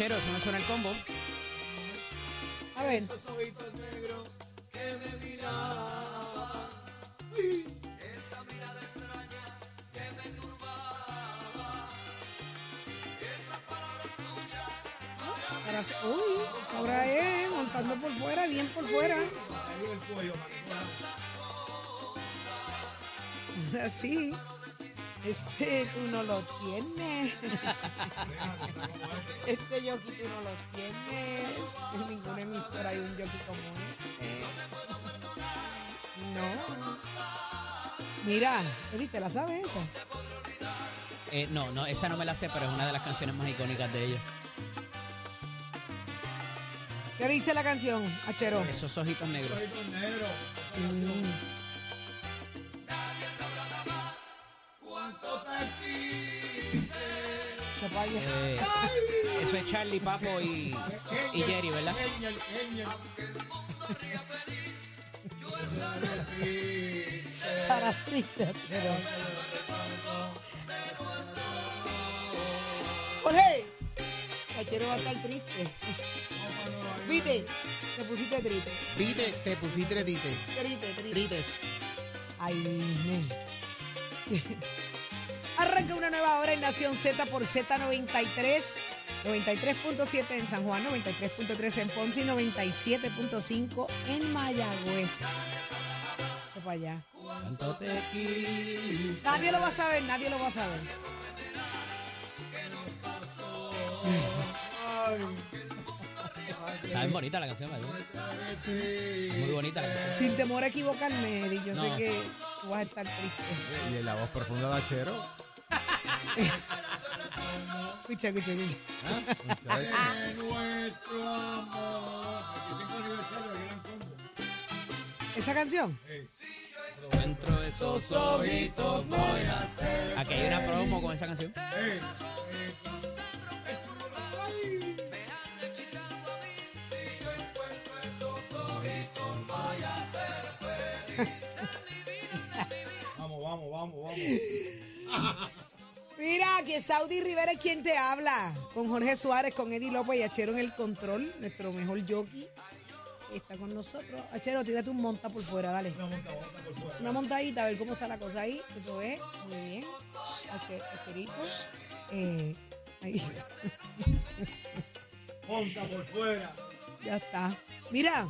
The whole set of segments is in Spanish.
Eso me suena el combo. A ver. Ahora sí- Uy, ahora es montando por fuera, bien por fuera. Ahora sí. Este tú no lo tienes. Este jockey tú no lo tienes. En ninguna emisora hay un jockey como este. No. Mira, Eddie, ¿te la sabes esa? Eh, no, no, esa no me la sé, pero es una de las canciones más icónicas de ellos. ¿Qué dice la canción, Achero? Esos ojitos negros. Eh, eso es Charlie, Papo y, y Jerry, ¿verdad? Para triste, Achero. Jorge, Achero va a estar triste. Viste, te pusiste triste. Vite, te pusiste triste. Triste, triste. Trites. Ay, nene. Arranca una nueva hora en Nación Z por Z93. 93.7 en San Juan, 93.3 en Ponce y 97.5 en Mayagüez. Vete para allá. ¿Cuánto te quise? Nadie lo va a saber, nadie lo va a saber. Está bien bonita la canción, ¿verdad? Muy bonita la canción. Sin temor a equivocarme, Eddie, yo sé que tú vas a estar triste. Y en la voz profunda de Achero. Escucha, escucha, escucha. Muchacho. ¿Esa canción? Dentro de esos ojitos voy a hacer. Aquí hay una promo con esa canción. Vamos, vamos, vamos, vamos. Mira, que Saudi Rivera es quien te habla. Con Jorge Suárez, con Eddie López y Achero en el control, nuestro mejor jockey. Está con nosotros. Achero, tírate un monta por fuera, dale. Una monta, por fuera. Una montadita, a ver cómo está la cosa ahí. Eso es, muy bien. Ache- Acherito. Eh, ahí. Monta por fuera. Ya está. Mira,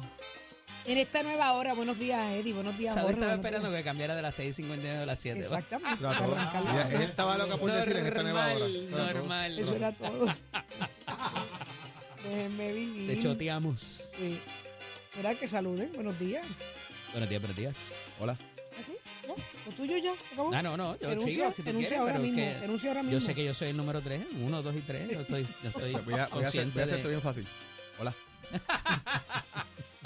en esta nueva hora, buenos días, Eddie, buenos días, Jorge. estaba buenos esperando días. que cambiara de las 6.59 a las 7. Exactamente. Para todos. arrancar la Ella, ella estaba loca por decir en esta nueva hora. Normal, Eso era todo. normal. Eso era todo. Déjenme vivir. Te choteamos. Sí. Mira, que saluden. Buenos días. Buenos días, buenos días. Hola. ¿Así? ¿No? ¿Lo tuyo ya? ¿Se acabó? Ah, no, no, yo Denuncio, sigo si tú quieres, ahora pero es mismo. que ahora mismo. yo sé que yo soy el número 3, 1, 2 y 3. Yo estoy, yo estoy Voy a, voy a hacer, consciente voy a hacerte de... bien fácil. Hola.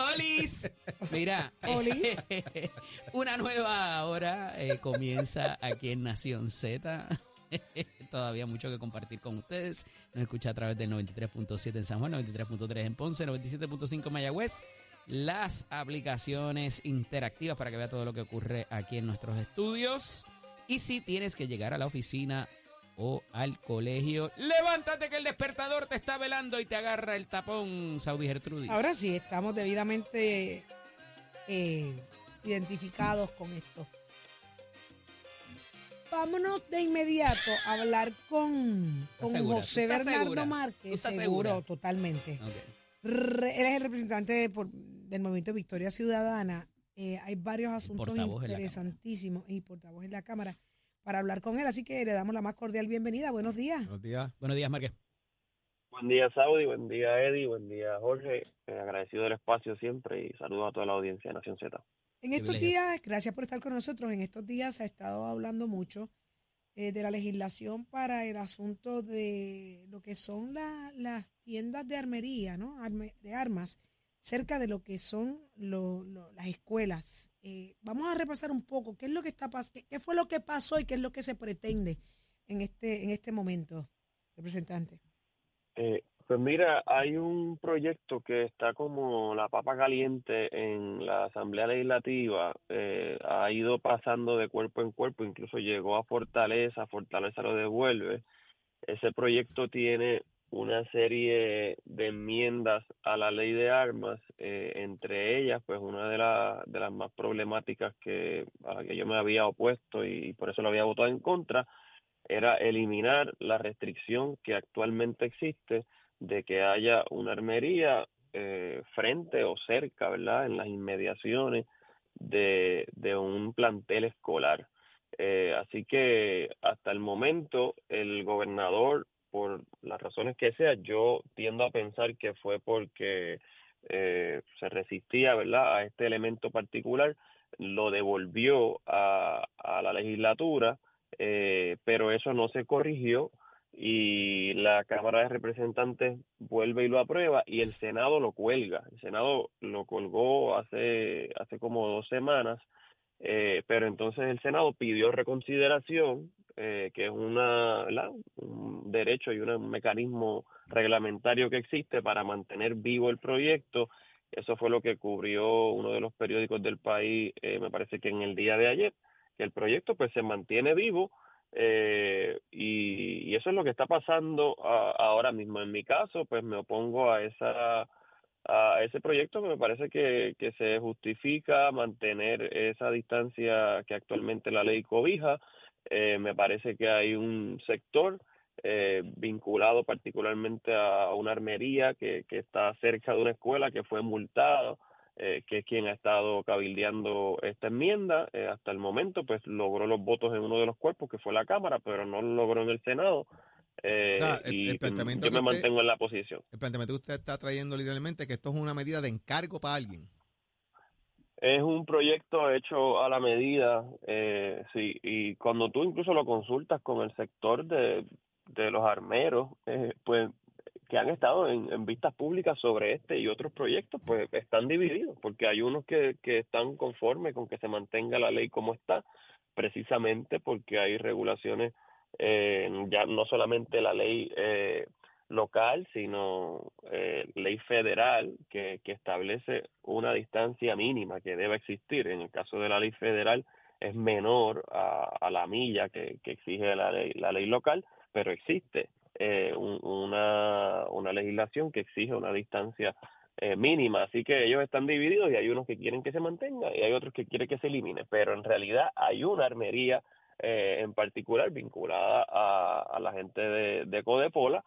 ¡Olis! Mira, Olis. una nueva hora eh, comienza aquí en Nación Z. Todavía mucho que compartir con ustedes. Nos escucha a través del 93.7 en San Juan, 93.3 en Ponce, 97.5 en Mayagüez. Las aplicaciones interactivas para que vea todo lo que ocurre aquí en nuestros estudios. Y si tienes que llegar a la oficina o al colegio, levántate que el despertador te está velando y te agarra el tapón, Saudi Gertrudis. Ahora sí, estamos debidamente eh, identificados con esto. Vámonos de inmediato a hablar con, con segura? José ¿Tú estás Bernardo Márquez. estás Seguro, segura? totalmente. Ok. Re- él es el representante de por- del movimiento Victoria Ciudadana. Eh, hay varios asuntos interesantísimos y portavoz en la Cámara para hablar con él. Así que le damos la más cordial bienvenida. Buenos días. Buenos días. Buenos días, Márquez. Buen día, Saudi. Buen día, Eddie. Buen día, Jorge. Eh, agradecido del espacio siempre y saludos a toda la audiencia de Nación Z. En estos días, gracias por estar con nosotros, en estos días se ha estado hablando mucho eh, de la legislación para el asunto de lo que son la- las tiendas de armería, ¿no? Arme- de armas, cerca de lo que son lo- las escuelas. Eh, vamos a repasar un poco qué es lo que está qué, qué fue lo que pasó y qué es lo que se pretende en este en este momento, representante. Eh, pues mira, hay un proyecto que está como la papa caliente en la Asamblea Legislativa, eh, ha ido pasando de cuerpo en cuerpo, incluso llegó a Fortaleza, Fortaleza lo devuelve. Ese proyecto tiene una serie de enmiendas a la ley de armas, eh, entre ellas, pues una de, de las más problemáticas que, a la que yo me había opuesto y por eso lo había votado en contra, era eliminar la restricción que actualmente existe de que haya una armería eh, frente o cerca, ¿verdad? En las inmediaciones de, de un plantel escolar. Eh, así que hasta el momento el gobernador, por las razones que sea, yo tiendo a pensar que fue porque eh, se resistía, ¿verdad? A este elemento particular, lo devolvió a, a la legislatura, eh, pero eso no se corrigió y la Cámara de Representantes vuelve y lo aprueba y el Senado lo cuelga. El Senado lo colgó hace, hace como dos semanas, eh, pero entonces el Senado pidió reconsideración, eh, que es una, un derecho y un mecanismo reglamentario que existe para mantener vivo el proyecto. Eso fue lo que cubrió uno de los periódicos del país, eh, me parece que en el día de ayer, que el proyecto pues se mantiene vivo eh, y, y eso es lo que está pasando ahora mismo. En mi caso, pues me opongo a esa a ese proyecto que me parece que se justifica mantener esa distancia que actualmente la ley cobija. Eh, me parece que hay un sector eh, vinculado particularmente a una armería que, que está cerca de una escuela que fue multado, eh, que es quien ha estado cabildeando esta enmienda. Eh, hasta el momento, pues logró los votos en uno de los cuerpos, que fue la Cámara, pero no lo logró en el Senado. Eh, O sea, el- planteamiento yo me usted- mantengo en la posición. El planteamiento que usted está trayendo literalmente que esto es una medida de encargo para alguien. Es un proyecto hecho a la medida, eh, sí, y cuando tú incluso lo consultas con el sector de, de los armeros, eh, pues que han estado en, en vistas públicas sobre este y otros proyectos, pues están divididos, porque hay unos que, que están conformes con que se mantenga la ley como está, precisamente porque hay regulaciones, eh, ya no solamente la ley eh, local, sino eh, ley federal que, que establece una distancia mínima que debe existir. En el caso de la ley federal es menor a, a la milla que, que exige la ley, la ley local, pero existe eh, un- una, una legislación que exige una distancia eh, mínima. Así que ellos están divididos y hay unos que quieren que se mantenga y hay otros que quieren que se elimine. Pero en realidad hay una armería eh, en particular vinculada a, a la gente de, de Codepola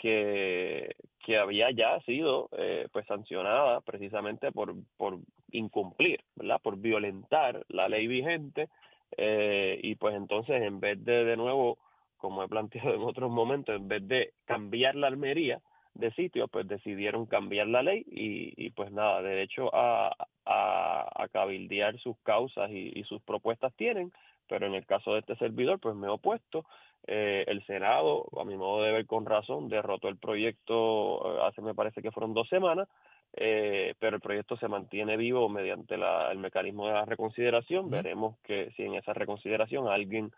que, que había ya sido eh, pues sancionada precisamente por, por incumplir, ¿verdad? Por violentar la ley vigente eh, y pues entonces en vez de de nuevo, como he planteado en otros momentos, en vez de cambiar la armería de sitio, pues decidieron cambiar la ley y, y pues nada, derecho a, a, a cabildear sus causas y, y sus propuestas tienen, pero en el caso de este servidor, pues me he opuesto. Eh, el Senado, a mi modo de ver con razón, derrotó el proyecto eh, hace me parece que fueron dos semanas, eh, pero el proyecto se mantiene vivo mediante la, el mecanismo de la reconsideración. Veremos que si en esa reconsideración alguien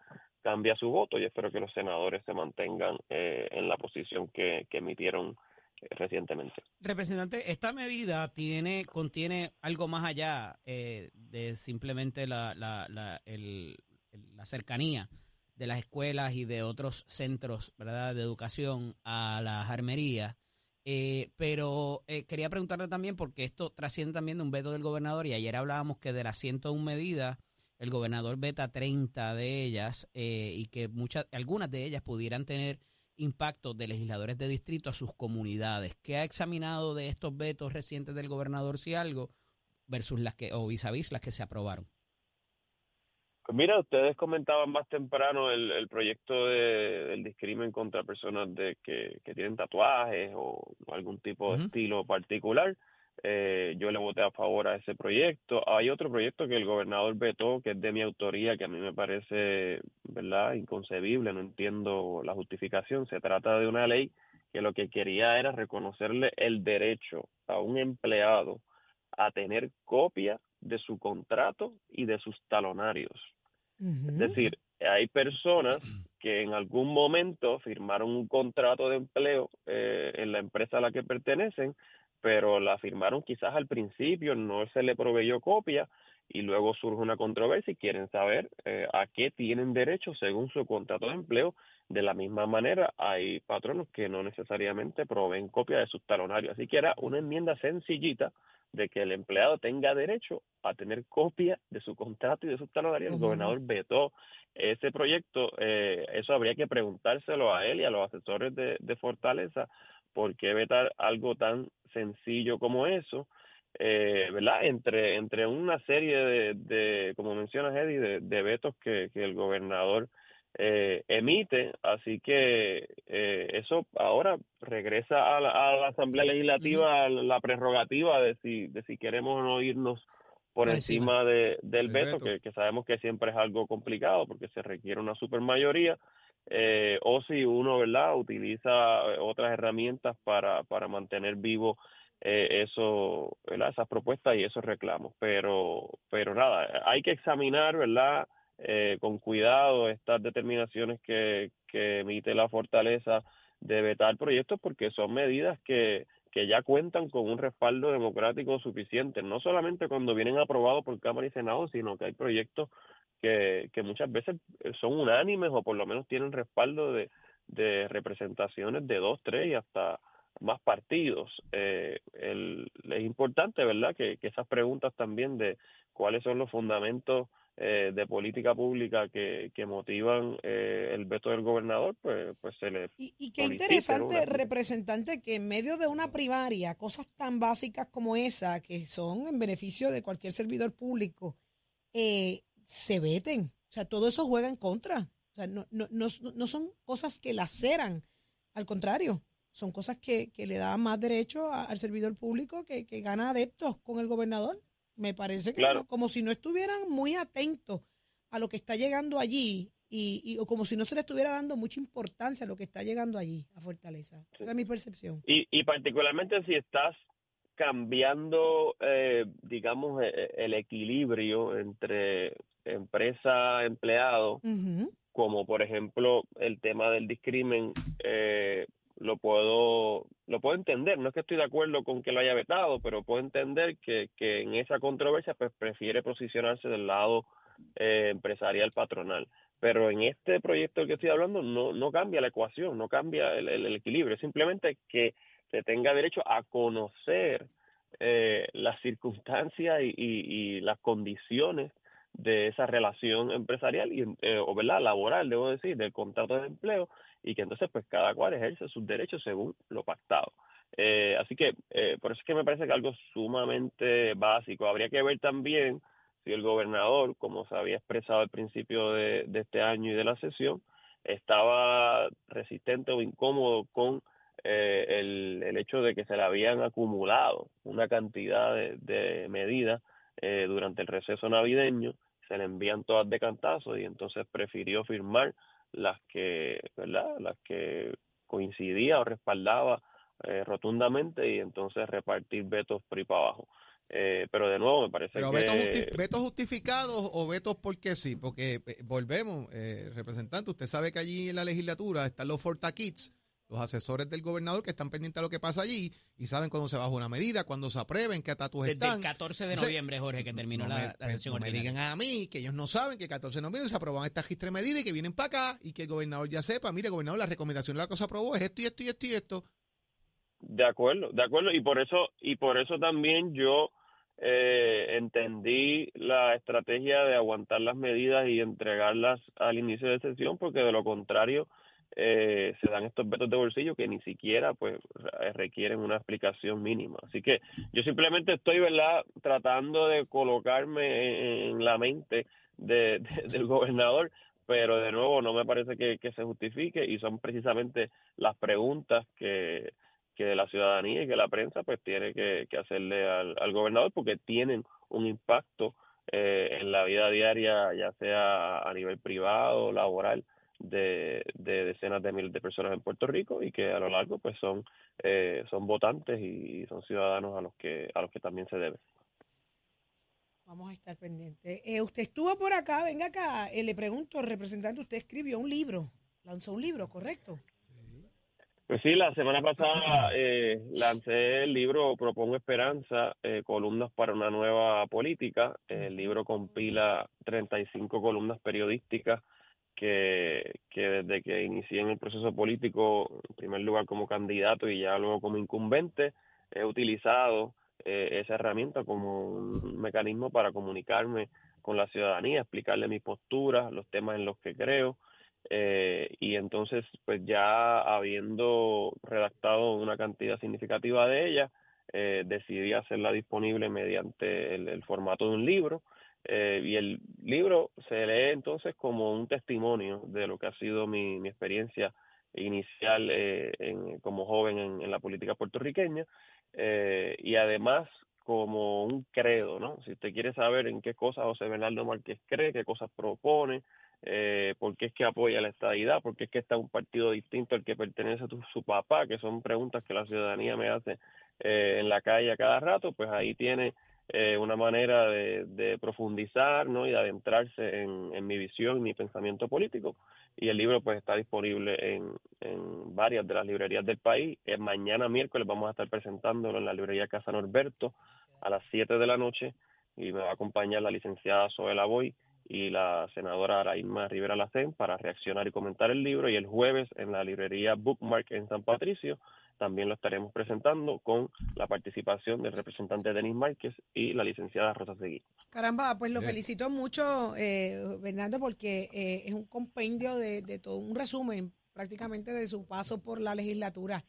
cambia su voto y espero que los senadores se mantengan eh, en la posición que, que emitieron eh, recientemente. Representante, esta medida tiene, contiene algo más allá eh, de simplemente la, la, la, el- la cercanía de las escuelas y de otros centros ¿verdad? de educación a las armerías. Eh, pero eh, quería preguntarle también, porque esto trasciende también de un veto del gobernador, y ayer hablábamos que de las 101 medidas, el gobernador veta 30 de ellas eh, y que muchas, algunas de ellas pudieran tener impacto de legisladores de distrito a sus comunidades. ¿Qué ha examinado de estos vetos recientes del gobernador si algo versus las que, o vis a vis las que se aprobaron? Pues mira, ustedes comentaban más temprano el, el proyecto de, del discrimen contra personas de que, que tienen tatuajes o algún tipo de estilo particular. Eh, yo le voté a favor a ese proyecto. Hay otro proyecto que el gobernador vetó, que es de mi autoría, que a mí me parece, ¿verdad?, inconcebible, no entiendo la justificación. Se trata de una ley que lo que quería era reconocerle el derecho a un empleado a tener copia de su contrato y de sus talonarios. Es decir, hay personas que en algún momento firmaron un contrato de empleo eh, en la empresa a la que pertenecen, pero la firmaron quizás al principio, no se le proveyó copia y luego surge una controversia y quieren saber eh, a qué tienen derecho según su contrato de empleo. De la misma manera, hay patronos que no necesariamente proveen copia de sus talonarios. Así que era una enmienda sencillita de que el empleado tenga derecho a tener copia de su contrato y de sus talonarios. El gobernador vetó ese proyecto. eh, eso habría que preguntárselo a él y a los asesores de, de Fortaleza, ¿por qué vetar algo tan sencillo como eso? Eh, ¿Verdad? Entre, entre una serie de, de como mencionas, Eddie, de, de vetos que, que el gobernador eh, emite, así que eh, eso ahora regresa a la, a la Asamblea Legislativa la prerrogativa de si, de si queremos o no irnos por, encima. encima de, del veto, veto. que, que sabemos que siempre es algo complicado porque se requiere una supermayoría, eh, o si uno, ¿verdad?, utiliza eh, otras herramientas para, para mantener vivo eh, eso, ¿verdad? esas propuestas y esos reclamos. Pero, pero nada, hay que examinar, ¿verdad?, eh, con cuidado estas determinaciones que, que emite la fortaleza de vetar proyectos porque son medidas que, que ya cuentan con un respaldo democrático suficiente, no solamente cuando vienen aprobados por Cámara y Senado, sino que hay proyectos que, que muchas veces son unánimes o por lo menos tienen respaldo de, de representaciones de dos, tres y hasta más partidos. Eh, el, es importante, ¿verdad?, que, que esas preguntas también de cuáles son los fundamentos eh, de política pública que, que motivan eh, el veto del gobernador, pues, pues se le Y, y qué interesante, representante, que en medio de una primaria, cosas tan básicas como esa, que son en beneficio de cualquier servidor público, eh, se veten. O sea, todo eso juega en contra. O sea, no, no, no, no son cosas que laceran, al contrario, son cosas que, que le dan más derecho a- al servidor público que, que gana adeptos con el gobernador. Me parece que Claro. no, como si no estuvieran muy atentos a lo que está llegando allí y, y- o como si no se le estuviera dando mucha importancia a lo que está llegando allí a Fortaleza. Esa es mi percepción. Y, y particularmente si estás cambiando, eh, digamos, eh, el equilibrio entre empresa-empleado, Ujú. como por ejemplo el tema del discrimen, eh, lo puedo lo puedo entender. No es que estoy de acuerdo con que lo haya vetado, pero puedo entender que, que en esa controversia pues prefiere posicionarse del lado eh, empresarial patronal. Pero en este proyecto del que estoy hablando no, no cambia la ecuación, no cambia el, el- equilibrio, simplemente que se tenga derecho a conocer eh, las circunstancias y, y- y las condiciones de esa relación empresarial y eh, o verdad laboral debo decir del contrato de empleo y que entonces pues cada cual ejerce sus derechos según lo pactado. Eh, así que eh, por eso es que me parece que algo sumamente básico. Habría que ver también si el gobernador como se había expresado al principio de, de este año y de la sesión estaba resistente o incómodo con eh, el, el hecho de que se le habían acumulado una cantidad de, de medidas eh, durante el receso navideño, se le envían todas de cantazo y entonces prefirió firmar las que, ¿verdad? Las que coincidía o respaldaba eh, rotundamente y entonces repartir vetos por ahí para abajo. Eh, pero de nuevo me parece Pero que vetos, justi- vetos justificados o vetos porque sí, porque eh, volvemos, eh, representante, usted sabe que allí en la legislatura están los Forta Kids, los asesores del gobernador que están pendientes de lo que pasa allí y saben cuándo se baja una medida, cuándo se aprueben, qué estatus Desde están. el 14 de noviembre, Jorge, que terminó no la, me, la pues, sesión no me digan a mí que ellos no saben que el 14 de noviembre se aproban estas de medidas y que vienen para acá y que el gobernador ya sepa, mire, gobernador, la recomendación de la cosa aprobó es esto y esto y esto y esto. De acuerdo, de acuerdo, y por eso y por eso también yo eh, entendí la estrategia de aguantar las medidas y entregarlas al inicio de sesión, porque de lo contrario eh, se dan estos vetos de bolsillo que ni siquiera pues requieren una explicación mínima. Así que yo simplemente estoy, ¿verdad?, tratando de colocarme en, la mente de, del gobernador, pero de nuevo no me parece que, se justifique y son precisamente las preguntas que, que la ciudadanía y que la prensa pues tiene que, hacerle al, gobernador porque tienen un impacto eh, en la vida diaria, ya sea a nivel privado, laboral, de, decenas de miles de personas en Puerto Rico y que a lo largo pues son eh, son votantes y son ciudadanos a los que a los que también se debe. Vamos a estar pendientes. Eh, usted estuvo por acá, venga acá, eh, le pregunto, representante, usted escribió un libro, lanzó un libro, ¿correcto? Pues sí, la semana pasada lancé el libro Propongo Esperanza, columnas para una nueva política. El libro compila 35 columnas periodísticas que, desde que inicié en el proceso político, en primer lugar como candidato y ya luego como incumbente, he utilizado eh, esa herramienta como un mecanismo para comunicarme con la ciudadanía, explicarle mi postura, los temas en los que creo. Eh, y entonces, pues ya habiendo redactado una cantidad significativa de ella, eh, decidí hacerla disponible mediante el formato de un libro eh, y el libro se lee entonces como un testimonio de lo que ha sido mi, mi experiencia inicial eh, en, como joven en, la política puertorriqueña eh, y además como un credo, ¿no? Si usted quiere saber en qué cosas José Bernardo Márquez cree, qué cosas propone, eh, por qué es que apoya la estadidad, por qué es que está un partido distinto al que pertenece a su papá, que son preguntas que la ciudadanía me hace en la calle a cada rato, pues ahí tiene eh, una manera de, profundizar ¿no? y de adentrarse en, mi visión, mi pensamiento político. Y el libro pues está disponible en, varias de las librerías del país. Eh, mañana miércoles vamos a estar presentándolo en la librería Casa Norberto a las 7 de la noche y me va a acompañar la licenciada Zoela Boy y la senadora Araima Rivera Lacén para reaccionar y comentar el libro y el jueves en la librería Bookmark en San Patricio también lo estaremos presentando con la participación del representante Denis Márquez y la licenciada Rosa Seguí. Caramba, pues lo felicito mucho, eh, Bernardo, porque eh, es un compendio de, de todo, un resumen prácticamente de su paso por la legislatura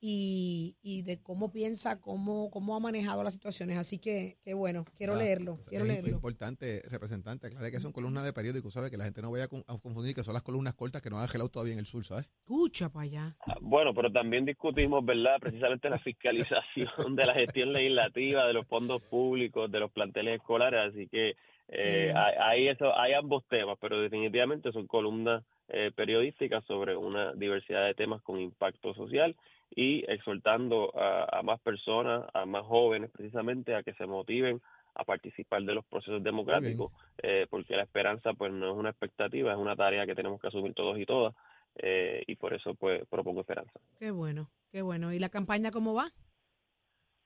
y, y de cómo piensa, cómo, cómo ha manejado las situaciones. Así que, qué bueno, quiero ah, leerlo. Quiero es leerlo. importante, representante, aclare que son columnas de periódico, ¿sabe? Que la gente no vaya a confundir que son las columnas cortas que no han gelado todavía en el sur, ¿sabes? Escucha para allá. Ah, bueno, pero también discutimos, ¿verdad? Precisamente la fiscalización de la gestión legislativa, de los fondos públicos, de los planteles escolares, así que eh, hay, eso, hay ambos temas, pero definitivamente son columnas eh, periodísticas sobre una diversidad de temas con impacto social y exhortando a, más personas, a más jóvenes precisamente, a que se motiven a participar de los procesos democráticos, eh, porque la esperanza pues no es una expectativa, es una tarea que tenemos que asumir todos y todas, eh, y por eso pues propongo esperanza. Qué bueno, qué bueno. ¿Y la campaña cómo va?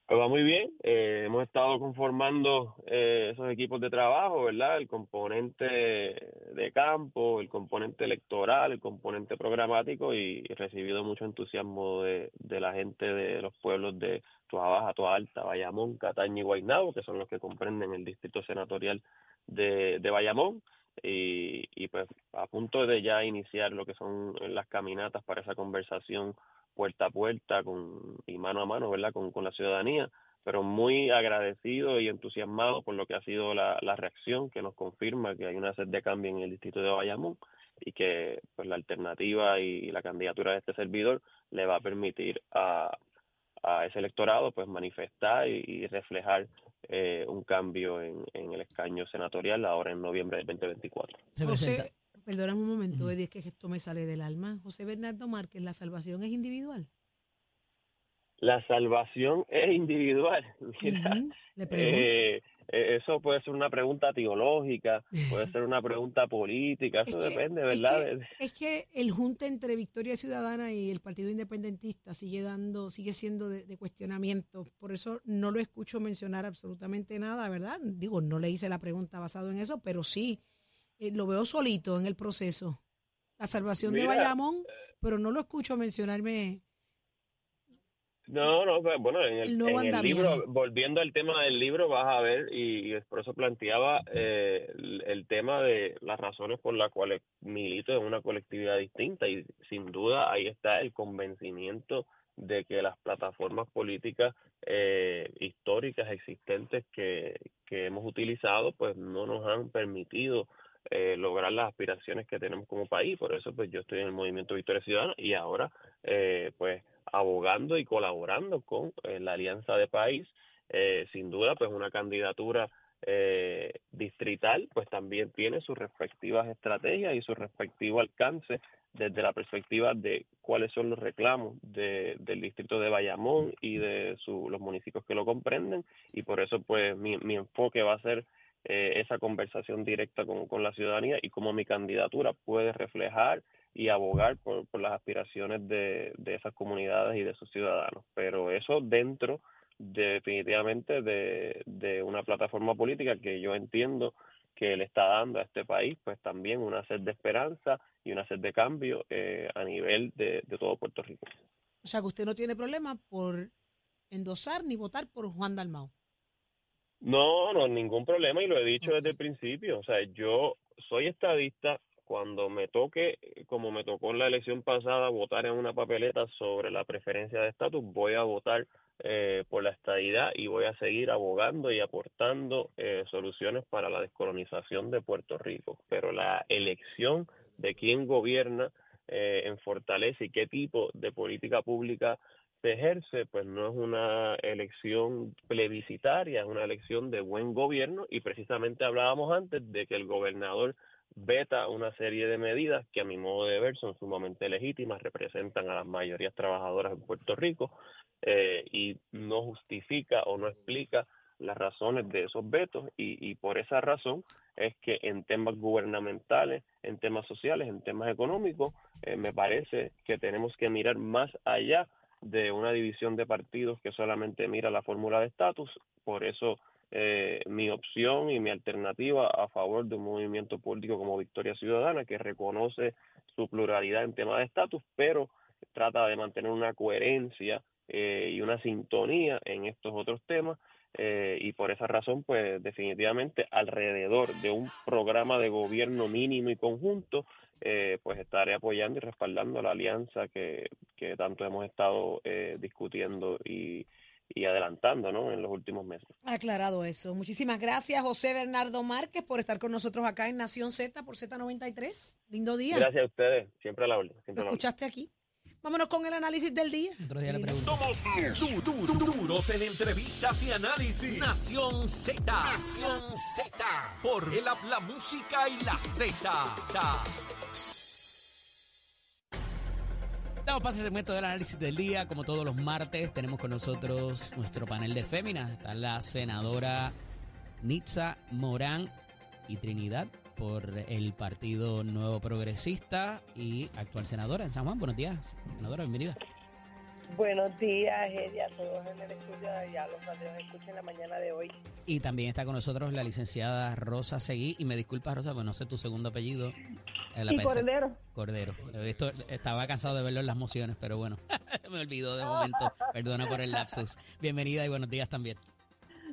Pues va muy bien, eh, hemos estado conformando eh, esos equipos de trabajo, ¿verdad? El componente de campo, el componente electoral, el componente programático y, he recibido mucho entusiasmo de, de, la gente de los pueblos de Toa Baja, Toa Alta, Bayamón, Cataña y Guaynabo, que son los que comprenden el distrito senatorial de, de Bayamón. Y, y pues a punto de ya iniciar lo que son las caminatas para esa conversación puerta a puerta con, y mano a mano, ¿verdad? Con, con la ciudadanía, pero muy agradecido y entusiasmado por lo que ha sido la, la reacción que nos confirma que hay una sed de cambio en el distrito de Bayamón y que pues la alternativa y, la candidatura de este servidor le va a permitir a, a ese electorado pues manifestar y, reflejar eh, un cambio en, en, el escaño senatorial ahora en noviembre del 2024. Perdóname un momento, Eddie, es que esto me sale del alma. José Bernardo Márquez, ¿la salvación es individual? La salvación es individual. Le eh, eh, eso puede ser una pregunta teológica, puede ser una pregunta política, eso depende, ¿verdad? Es que, el junte entre Victoria Ciudadana y el Partido Independentista sigue dando, sigue siendo de, de, cuestionamiento. Por eso no lo escucho mencionar absolutamente nada, ¿verdad? Digo, no le hice la pregunta basado en eso, pero sí eh, lo veo solito en el proceso. La salvación de Bayamón, pero no lo escucho mencionarme No, no, pues, bueno, en el, en libro, volviendo al tema del libro, vas a ver, y, y por eso planteaba eh, el, el tema de las razones por las cuales milito en una colectividad distinta, y sin duda ahí está el convencimiento de que las plataformas políticas eh, históricas existentes que, que hemos utilizado, pues no nos han permitido eh, lograr las aspiraciones que tenemos como país. Por eso, pues yo estoy en el movimiento Victoria Ciudadana y ahora, eh, pues abogando y colaborando con eh, la Alianza de País. Eh, sin duda, pues una candidatura eh, distrital, pues también tiene sus respectivas estrategias y su respectivo alcance desde la perspectiva de cuáles son los reclamos de, del distrito de Bayamón y de su, los municipios que lo comprenden y por eso pues mi, mi enfoque va a ser eh, esa conversación directa con, con la ciudadanía y cómo mi candidatura puede reflejar y abogar por, por las aspiraciones de, de esas comunidades y de sus ciudadanos. Pero eso dentro definitivamente de, de una plataforma política que yo entiendo que le está dando a este país pues también una sed de esperanza y una sed de cambio eh, a nivel de, de todo Puerto Rico. O sea que usted no tiene problema por endosar ni votar por Juan Dalmau. No, no, ningún problema y lo he dicho desde el principio. O sea, yo soy estadista. Cuando me toque, como me tocó en la elección pasada, votar en una papeleta sobre la preferencia de estatus, voy a votar eh, por la estadidad y voy a seguir abogando y aportando eh, soluciones para la descolonización de Puerto Rico. Pero la elección de quién gobierna eh, en Fortaleza y qué tipo de política pública se ejerce, pues no es una elección plebiscitaria, es una elección de buen gobierno y precisamente hablábamos antes de que el gobernador veta una serie de medidas que a mi modo de ver son sumamente legítimas, representan a las mayorías trabajadoras en Puerto Rico eh, y no justifica o no explica las razones de esos vetos y, y por esa razón es que en temas gubernamentales, en temas sociales, en temas económicos, eh, me parece que tenemos que mirar más allá de una división de partidos que solamente mira la fórmula de estatus. Por eso eh, mi opción y mi alternativa a favor de un movimiento político como Victoria Ciudadana, que reconoce su pluralidad en temas de estatus, pero trata de mantener una coherencia eh, y una sintonía en estos otros temas. Eh, y por esa razón, pues definitivamente alrededor de un programa de gobierno mínimo y conjunto, eh, pues estaré apoyando y respaldando la alianza que, que tanto hemos estado eh, discutiendo y, y adelantando ¿no? en los últimos meses. Aclarado eso. Muchísimas gracias, José Bernardo Márquez, por estar con nosotros acá en Nación Z por Z93. Lindo día. Gracias a ustedes, siempre a la orden. Lo Siempre a la orden. escuchaste aquí. Vámonos con el análisis del día. Otro día le pregunto. Somos du- du- du- duros en entrevistas y análisis. Nación Z. Nación Z. Por el la, la música y la Z. Damos paso al segmento del análisis del día. Como todos los martes, tenemos con nosotros nuestro panel de féminas. Está la senadora Nitza Morán y Trinidad por el Partido Nuevo Progresista y actual senadora en San Juan. Buenos días, senadora, bienvenida. Buenos días, Eddie, a todos en el estudio y a los que nos escuchan en la mañana de hoy. Y también está con nosotros la licenciada Rosa Seguí. Y me disculpas, Rosa, pues no sé tu segundo apellido. La Y Cordero. Cordero. Esto, estaba cansado de verlo en las mociones, pero bueno, me olvidó de momento. Perdona por el lapsus. Bienvenida y buenos días también.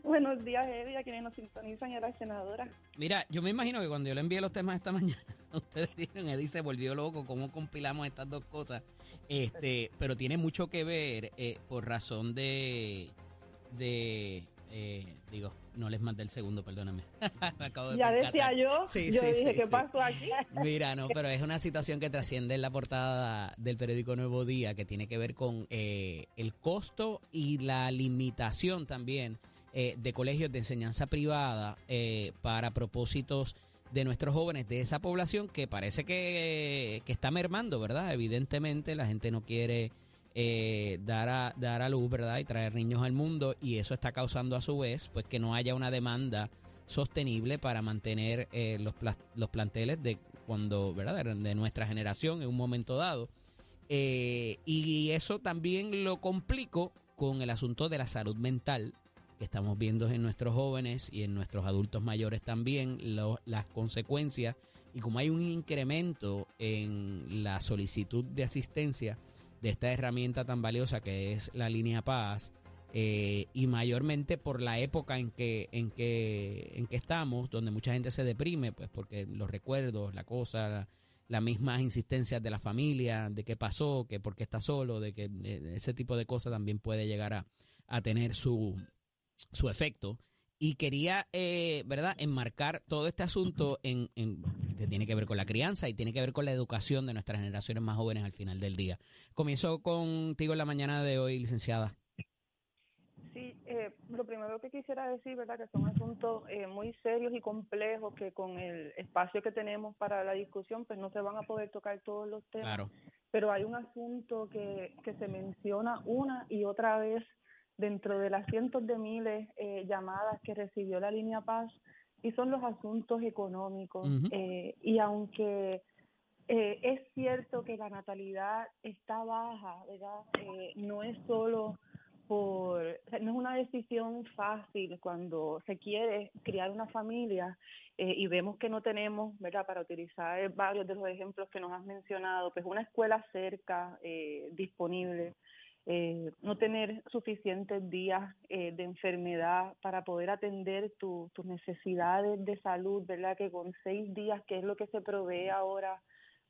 Buenos días, Eddie, a quienes nos sintonizan y a la senadora. Mira, yo me imagino que cuando yo le envié los temas esta mañana, ustedes dijeron, Eddie se volvió loco, ¿cómo compilamos estas dos cosas? Este, pero tiene mucho que ver eh, por razón de, de eh, digo, no les mandé el segundo, perdóname. Me acabo de Ya percatar. decía yo, Sí, yo sí, dije, sí, ¿qué pasó aquí? Mira, no, pero es una situación que trasciende en la portada del periódico Nuevo Día, que tiene que ver con eh, el costo y la limitación también eh, de colegios de enseñanza privada eh, para propósitos de nuestros jóvenes, de esa población que parece que, que está mermando, ¿verdad? Evidentemente la gente no quiere eh, dar, a, dar a luz, ¿verdad? Y traer niños al mundo y eso está causando a su vez pues que no haya una demanda sostenible para mantener eh, los, los planteles de cuando, ¿verdad? De, de nuestra generación en un momento dado. Eh, y eso también lo complico con el asunto de la salud mental que estamos viendo en nuestros jóvenes y en nuestros adultos mayores también, lo- las consecuencias y como hay un incremento en la solicitud de asistencia de esta herramienta tan valiosa que es la línea Paz. eh, y mayormente por la época en que, en que en que estamos, donde mucha gente se deprime, pues porque los recuerdos, la cosa, la, las mismas insistencias de la familia, de qué pasó, que por qué está solo, de que ese tipo de cosas también puede llegar a, a tener su, su efecto. Y quería, eh, ¿verdad?, enmarcar todo este asunto en, en- que tiene que ver con la crianza y tiene que ver con la educación de nuestras generaciones más jóvenes al final del día. Comienzo contigo en la mañana de hoy, licenciada. Sí, eh, lo primero que quisiera decir, ¿verdad? Que son asuntos eh, muy serios y complejos que con el espacio que tenemos para la discusión, pues no se van a poder tocar todos los temas. Claro. Pero hay un asunto que, que se menciona una y otra vez dentro de las cientos de miles eh, llamadas que recibió la línea Paz y son los asuntos económicos. Eh, y aunque eh, es cierto que la natalidad está baja, ¿verdad? Eh, no es solo por, o sea, no es una decisión fácil cuando se quiere criar una familia eh, y vemos que no tenemos, ¿verdad? Para utilizar varios de los ejemplos que nos has mencionado, pues una escuela cerca, eh, disponible, eh, no tener suficientes días eh, de enfermedad para poder atender tu- tus necesidades de salud, ¿verdad? Que con seis días, que es lo que se provee ahora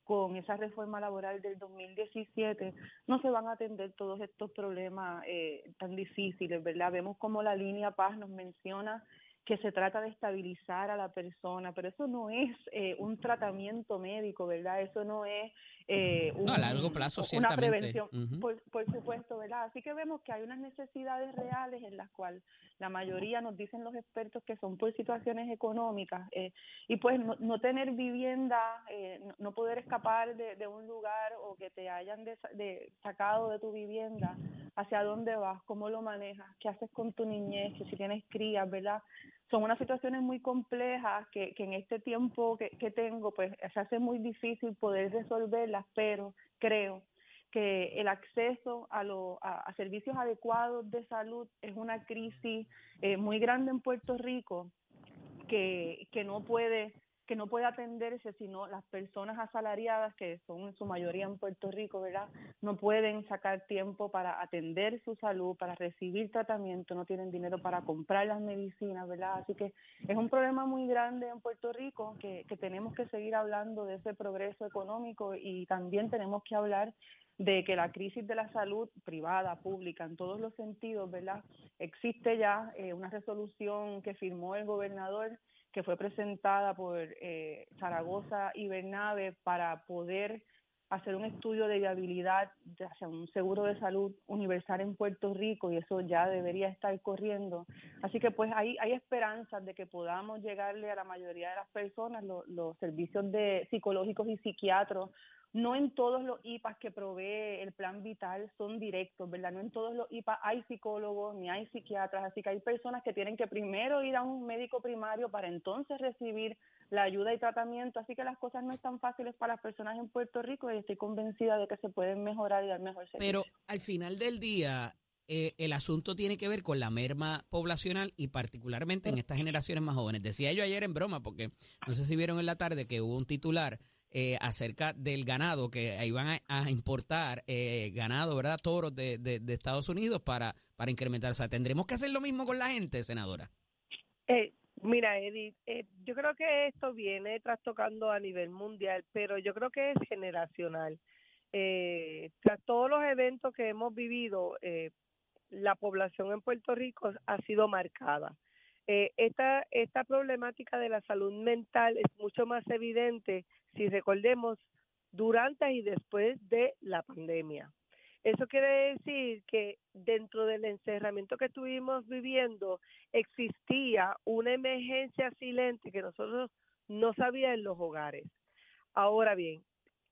con esa reforma laboral del 2017, no se van a atender todos estos problemas eh, tan difíciles, ¿verdad? Vemos como la línea Paz nos menciona que se trata de estabilizar a la persona, pero eso no es eh, un tratamiento médico, ¿verdad? Eso no es eh, un- No, a largo plazo, una prevención, por, por supuesto, ¿verdad? Así que vemos que hay unas necesidades reales en las cuales la mayoría nos dicen los expertos que son por situaciones económicas eh, y pues no, no tener vivienda, eh, no, poder escapar de, de un lugar o que te hayan desa- de- sacado de tu vivienda, hacia dónde vas, cómo lo manejas, qué haces con tu niñez, que si tienes crías, ¿verdad? Son unas situaciones muy complejas que, que en este tiempo que, que tengo, pues se hace muy difícil poder resolverlas, pero creo que el acceso a, lo- a, servicios adecuados de salud es una crisis eh, muy grande en Puerto Rico que, que no puede que no puede atenderse sino las personas asalariadas que son en su mayoría en Puerto Rico, ¿verdad? No pueden sacar tiempo para atender su salud, para recibir tratamiento, no tienen dinero para comprar las medicinas, ¿verdad? Así que es un problema muy grande en Puerto Rico que, que tenemos que seguir hablando de ese progreso económico y también tenemos que hablar de que la crisis de la salud privada, pública, en todos los sentidos, ¿verdad? Existe ya eh, una resolución que firmó el gobernador que fue presentada por eh, Zaragoza y Bernabe para poder hacer un estudio de viabilidad hacia un seguro de salud universal en Puerto Rico y eso ya debería estar corriendo. Así que pues hay, hay esperanzas de que podamos llegarle a la mayoría de las personas lo- los servicios de psicológicos y psiquiatros no en todos los IPAs que provee el plan vital son directos, ¿verdad? No en todos los IPAs hay psicólogos ni hay psiquiatras, así que hay personas que tienen que primero ir a un médico primario para entonces recibir la ayuda y tratamiento, así que las cosas no están fáciles para las personas en Puerto Rico y estoy convencida de que se pueden mejorar y dar mejor servicio. Pero al final del día, eh, el asunto tiene que ver con la merma poblacional y particularmente en estas generaciones más jóvenes. Decía yo ayer en broma, porque no sé si vieron en la tarde que hubo un titular eh, acerca del ganado, que iban a, a importar eh, ganado, ¿verdad? Toros de, de- de Estados Unidos para, para incrementar. O sea, tendremos que hacer lo mismo con la gente, senadora. Eh, mira, Edith, eh, yo creo que esto viene trastocando a nivel mundial, pero yo creo que es generacional. Eh, tras todos los eventos que hemos vivido, eh, la población en Puerto Rico ha sido marcada. Esta, esta problemática de la salud mental es mucho más evidente si recordemos durante y después de la pandemia. Eso quiere decir que dentro del encerramiento que estuvimos viviendo existía una emergencia silente que nosotros no sabíamos en los hogares. Ahora bien,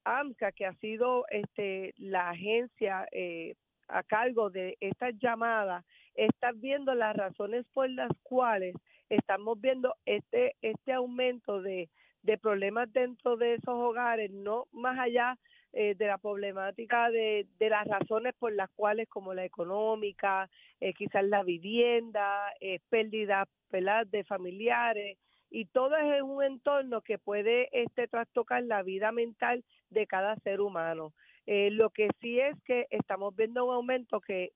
AMCA, que ha sido este, la agencia eh, a cargo de estas llamadas, está viendo las razones por las cuales estamos viendo este, este aumento de, de problemas dentro de esos hogares, no más allá eh, de la problemática de, de las razones por las cuales, como la económica, eh, quizás la vivienda, eh, pérdida ¿verdad? de familiares, y todo es un entorno que puede este trastocar la vida mental de cada ser humano. Eh, lo que sí es que estamos viendo un aumento que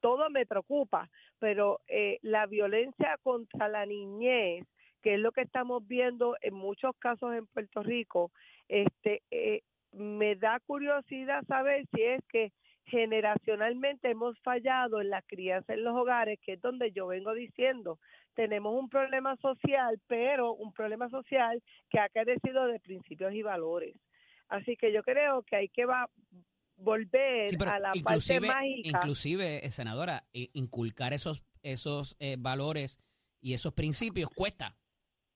todo me preocupa, pero la violencia contra la niñez, que es lo que estamos viendo en muchos casos en Puerto Rico, este, eh, me da curiosidad saber si es que generacionalmente hemos fallado en la crianza en los hogares, que es donde yo vengo diciendo, tenemos un problema social, pero un problema social que ha carecido de principios y valores. Así que yo creo que hay que va, volver Sí, a la parte mágica. inclusive, eh, senadora, i- inculcar esos, esos eh, valores y esos principios cuesta.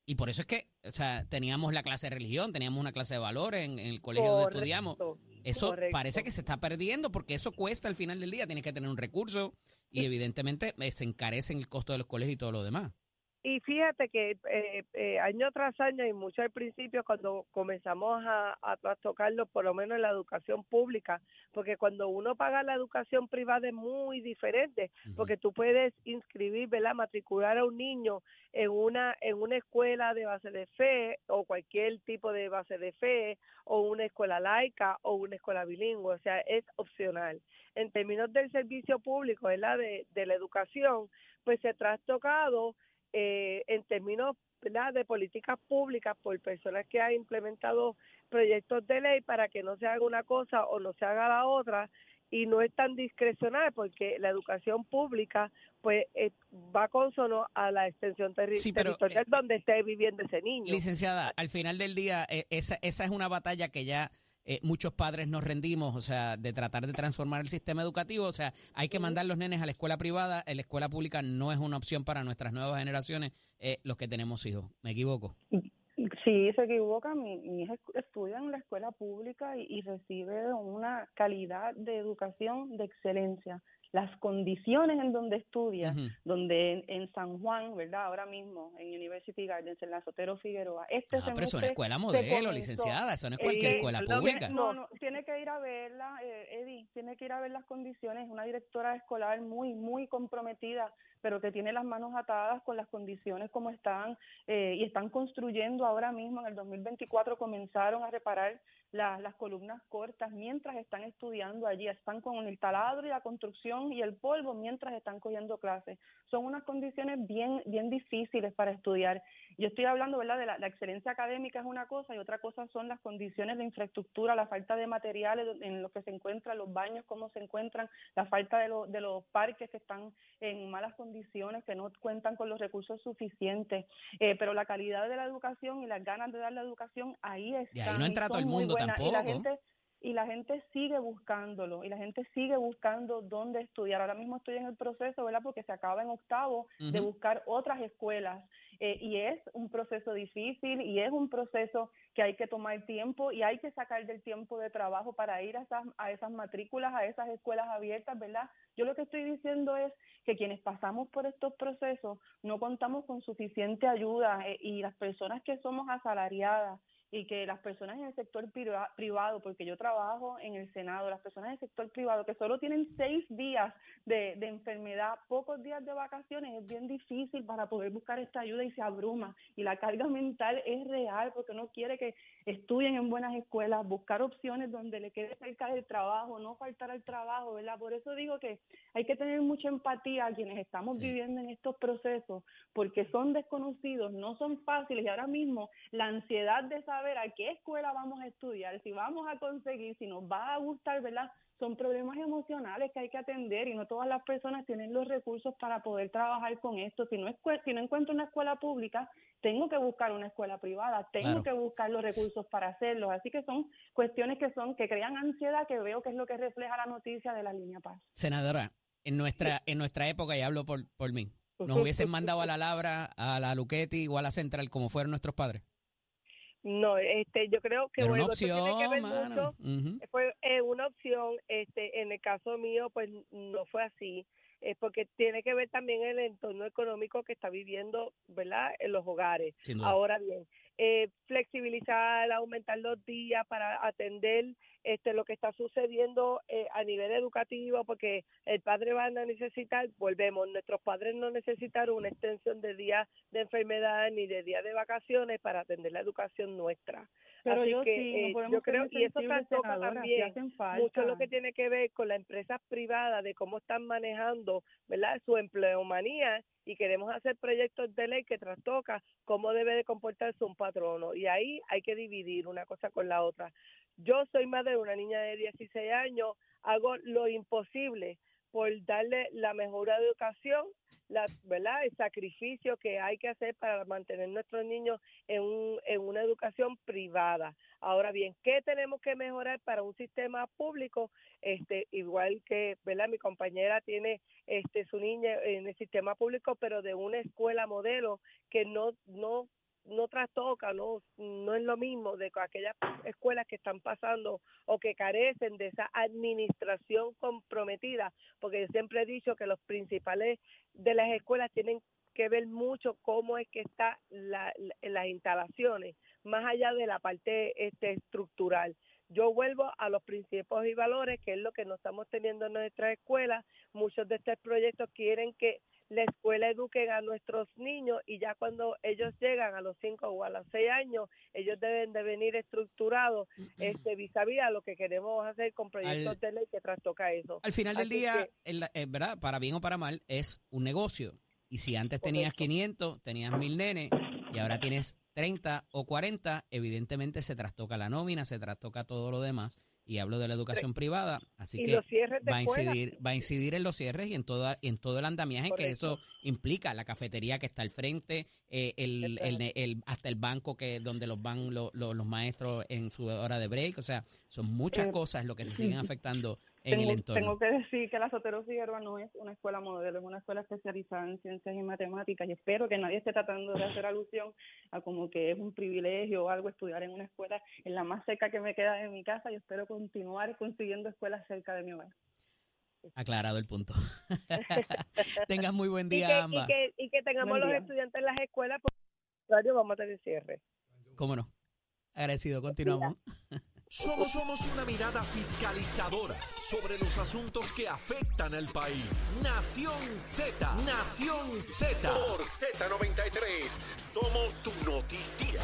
Y por eso es que, o sea, teníamos la clase de religión, teníamos una clase de valores en, en el colegio donde estudiamos. Eso correcto. parece que se está perdiendo porque eso cuesta al final del día. Tienes que tener un recurso y evidentemente eh, se encarece en el costo de los colegios y todo lo demás. Y fíjate que eh, eh, año tras año y mucho al principio cuando comenzamos a, a trastocarlo, por lo menos en la educación pública, porque cuando uno paga la educación privada es muy diferente, porque tú puedes inscribir, ¿verdad? matricular a un niño en una en una escuela de base de fe o cualquier tipo de base de fe o una escuela laica o una escuela bilingüe, o sea, es opcional. En términos del servicio público, ¿verdad? De, de la educación, pues se ha trastocado eh, en términos ¿verdad? de políticas públicas por personas que han implementado proyectos de ley para que no se haga una cosa o no se haga la otra y no es tan discrecional porque la educación pública pues eh, va consono a la extensión terri- Sí, pero, territorial eh, donde esté viviendo ese niño. Licenciada, al final del día, eh, esa, esa es una batalla que ya eh, muchos padres nos rendimos, o sea, de tratar de transformar el sistema educativo. O sea, hay que mandar los nenes a la escuela privada. En la escuela pública no es una opción para nuestras nuevas generaciones, eh, los que tenemos hijos. ¿Me equivoco? Sí, se equivoca. Mi, mi hija estu- estudia en la escuela pública y, y recibe una calidad de educación de excelencia. Las condiciones en donde estudia, donde en, en San Juan, ¿verdad? Ahora mismo, en University Gardens, en la Sotero Figueroa. Este Ah, pero es una escuela modelo, comenzó- licenciada. Eso no es Eh, cualquier eh, escuela pública. No, no, tiene que ir a verla, eh, Eddie, tiene que ir a ver las condiciones. Una directora escolar muy, muy comprometida, pero que tiene las manos atadas con las condiciones como están eh, y están construyendo ahora mismo. En el 2024 comenzaron a reparar la- las columnas cortas mientras están estudiando allí. Están con el taladro y la construcción y el polvo mientras están cogiendo clases. Son unas condiciones bien, bien difíciles para estudiar. Yo estoy hablando, ¿verdad? De la, la excelencia académica es una cosa y otra cosa son las condiciones de infraestructura, la falta de materiales en los que se encuentran los baños, cómo se encuentran, la falta de, lo- de los parques que están en malas condiciones, que no cuentan con los recursos suficientes. Eh, pero la calidad de la educación y las ganas de dar la educación ahí están. Y ahí no entra y todo el son muy mundo buenas. Y la gente y la gente sigue buscándolo y la gente sigue buscando dónde estudiar. Ahora mismo estoy en el proceso, ¿verdad? Porque se acaba en octavo de buscar otras escuelas eh, y es un proceso difícil y es un proceso que hay que tomar tiempo y hay que sacar del tiempo de trabajo para ir a esas, a esas matrículas, a esas escuelas abiertas, ¿verdad? Yo lo que estoy diciendo es que quienes pasamos por estos procesos no contamos con suficiente ayuda eh, y las personas que somos asalariadas y que las personas en el sector priva- privado, porque yo trabajo en el Senado, las personas en el sector privado que solo tienen seis días de, de enfermedad, pocos días de vacaciones, es bien difícil para poder buscar esta ayuda y se abruma. Y la carga mental es real porque uno quiere que estudien en buenas escuelas, buscar opciones donde le quede cerca del trabajo, no faltar al trabajo, ¿verdad? Por eso digo que hay que tener mucha empatía a quienes estamos Sí. viviendo en estos procesos, porque son desconocidos, no son fáciles y ahora mismo la ansiedad de saber a qué escuela vamos a estudiar, si vamos a conseguir, si nos va a gustar, ¿verdad? Son problemas emocionales que hay que atender y no todas las personas tienen los recursos para poder trabajar con esto. Si no, si no encuentro una escuela pública, tengo que buscar una escuela privada, tengo Claro. que buscar los recursos para hacerlo. Así que son cuestiones que son que crean ansiedad, que veo que es lo que refleja la noticia de la línea Paz. Senadora, en nuestra, en nuestra época, y hablo por, por mí, nos hubiesen mandado a la Labra, a la Luquetti o a la Central como fueron nuestros padres. No, este, yo creo que bueno, eso tiene que opción, ver mucho Ujú. fue eh, una opción este en el caso mío pues no fue así eh, porque tiene que ver también el entorno económico que está viviendo verdad en los hogares. Ahora bien eh, flexibilizar, aumentar los días para atender este lo que está sucediendo eh, a nivel educativo, porque el padre va a necesitar, volvemos, nuestros padres no necesitaron una extensión de días de enfermedad ni de días de vacaciones para atender la educación nuestra. Pero Así yo que sí, no eh, yo creo, y eso sí también mucho lo que tiene que ver con las empresas privadas, de cómo están manejando ¿verdad? su empleomanía y queremos hacer proyectos de ley que trastoca cómo debe de comportarse un patrono. Y ahí hay que dividir una cosa con la otra. Yo soy madre de una niña de 16 años, hago lo imposible por darle la mejor educación, la, ¿verdad? el sacrificio que hay que hacer para mantener nuestros niños en, un, en una educación privada. Ahora bien, ¿qué tenemos que mejorar para un sistema público? Este, igual que, ¿verdad? Mi compañera tiene este su niña en el sistema público, pero de una escuela modelo que no no no trastoca, no no es lo mismo de aquellas escuelas que están pasando o que carecen de esa administración comprometida, porque yo siempre he dicho que los principales de las escuelas tienen que ver mucho cómo es que está la, la- las instalaciones, más allá de la parte este, estructural. Yo vuelvo a los principios y valores, que es lo que no estamos teniendo en nuestras escuelas. Muchos de estos proyectos quieren que la escuela eduque a nuestros niños y ya cuando ellos llegan a los 5 o a los 6 años, ellos deben de venir estructurados este, vis a vis a lo que queremos hacer con proyectos Al- de ley que trastoca eso. Al final del Así día, que- el- eh, ¿verdad? Para bien o para mal, es un negocio. Y si antes tenías Correcto. 500, tenías 1000 nenes y ahora tienes 30 o 40, evidentemente se trastoca la nómina, se trastoca todo lo demás. Y hablo de la educación privada, así que va a incidir, va a incidir en los cierres y en toda, en todo el andamiaje que eso implica, la cafetería que está al frente, eh, el, el, el- hasta el banco que donde los van lo- lo- los maestros en su hora de break, o sea, son muchas Eh, cosas lo que se siguen afectando en tengo, el entorno. tengo que decir que la Sotero Figueroa no es una escuela modelo, es una escuela especializada en ciencias y matemáticas y espero que nadie esté tratando de hacer alusión a como que es un privilegio o algo estudiar en una escuela en la más cerca que me queda de mi casa y espero continuar consiguiendo escuelas cerca de mi hogar. Aclarado el punto. Tengas muy buen y día, que, ambas. y que, y que tengamos los estudiantes en las escuelas, por el contrario, vamos a tener cierre. ¿Cómo no? Agradecido, continuamos. Somos, somos una mirada fiscalizadora sobre los asuntos que afectan al país. Nación Z, Nación Z. Por Z93, somos tu noticia.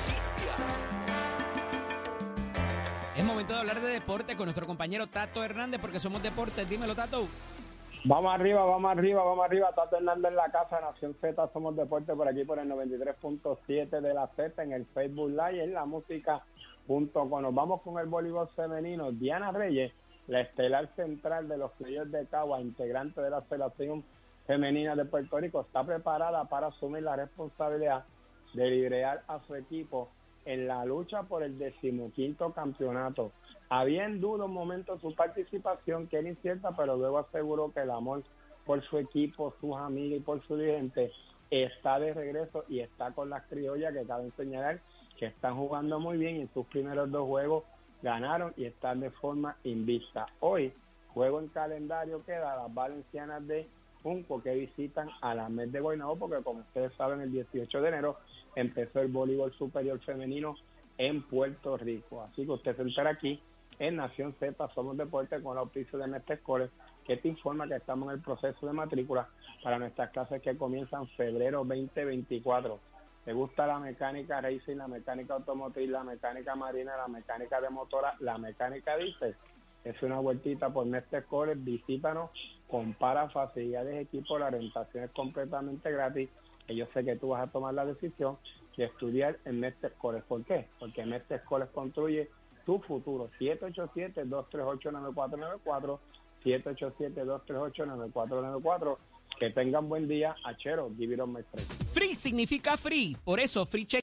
Es momento de hablar de deporte con nuestro compañero Tato Hernández, porque somos deportes. Dímelo, Tato. Vamos arriba, vamos arriba, vamos arriba. Tato Hernández en la casa, Nación Z, somos deporte por aquí por el 93.7 de la Z en el Facebook Live, en la música.com. Nos vamos con el voleibol femenino. Diana Reyes, la estelar central de los Criollos de Cagua, integrante de la selección femenina de Puerto Rico, está preparada para asumir la responsabilidad de liderar a su equipo en la lucha por el decimoquinto campeonato. Había en duda un momento su participación, que era incierta, pero luego aseguró que el amor por su equipo, sus amigos y por su dirigente está de regreso y está con las criollas que cabe señalar que están jugando muy bien en sus primeros dos juegos ganaron y están de forma invista. Hoy, juego en calendario queda las valencianas de Junco que visitan a la MED de Guaynabo porque como ustedes saben el 18 de enero empezó el voleibol superior femenino en Puerto Rico. Así que usted se entera aquí en Nación Z, Somos Deporte con el auspicio de Mestre Scores, que te informa que estamos en el proceso de matrícula para nuestras clases que comienzan febrero 2024. ¿Te gusta la mecánica racing, la mecánica automotriz, la mecánica marina, la mecánica de motora, la mecánica diésel? Es una vueltita por Mestre Scores, visítanos, compara facilidades de equipo, la orientación es completamente gratis que yo sé que tú vas a tomar la decisión de estudiar en Mestre Scores. ¿Por qué? Porque Mestre Scores construye tu futuro. 787-238-9494, 787-238-9494. Que tengan buen día, Achero, give it on my friend. Free significa free. Por eso, Free Check